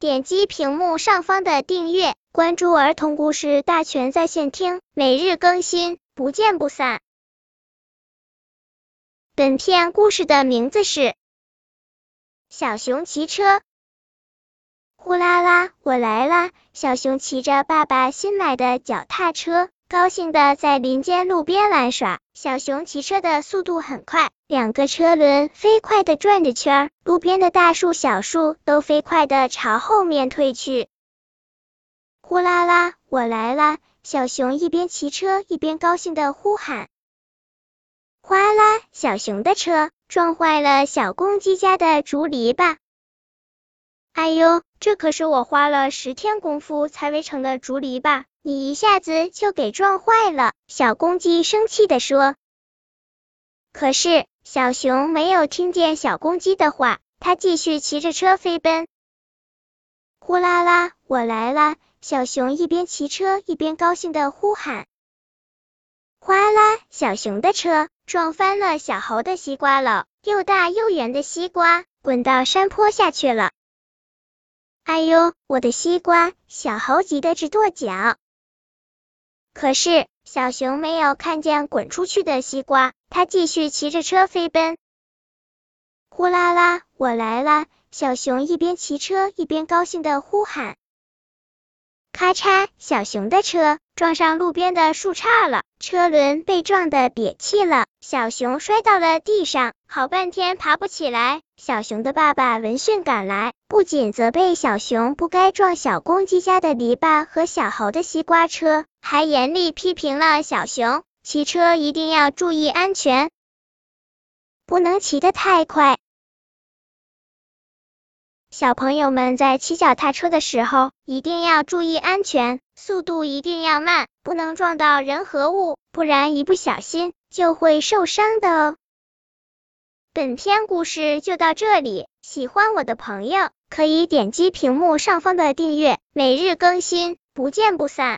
点击屏幕上方的订阅，关注儿童故事大全在线听，每日更新，不见不散。本片故事的名字是《小熊骑车》。呼啦啦，我来啦！小熊骑着爸爸新买的脚踏车。高兴的在林间路边玩耍。小熊骑车的速度很快，两个车轮飞快的转着圈儿，路边的大树、小树都飞快的朝后面退去。呼啦啦，我来啦！小熊一边骑车一边高兴的呼喊。哗啦，小熊的车撞坏了小公鸡家的竹篱笆。哎呦，这可是我花了十天功夫才围成的竹篱笆。你一下子就给撞坏了，小公鸡生气的说。可是小熊没有听见小公鸡的话，它继续骑着车飞奔。呼啦啦，我来啦！小熊一边骑车一边高兴的呼喊。哗啦，小熊的车撞翻了小猴的西瓜篓，又大又圆的西瓜滚到山坡下去了。哎呦，我的西瓜！小猴急得直跺脚。可是小熊没有看见滚出去的西瓜，它继续骑着车飞奔。呼啦啦，我来啦！小熊一边骑车一边高兴的呼喊。咔嚓，小熊的车撞上路边的树杈了，车轮被撞得瘪气了，小熊摔到了地上，好半天爬不起来。小熊的爸爸闻讯赶来，不仅责备小熊不该撞小公鸡家的篱笆和小猴的西瓜车，还严厉批评了小熊，骑车一定要注意安全，不能骑得太快。小朋友们在骑脚踏车的时候，一定要注意安全，速度一定要慢，不能撞到人和物，不然一不小心就会受伤的哦。本篇故事就到这里，喜欢我的朋友可以点击屏幕上方的订阅，每日更新，不见不散。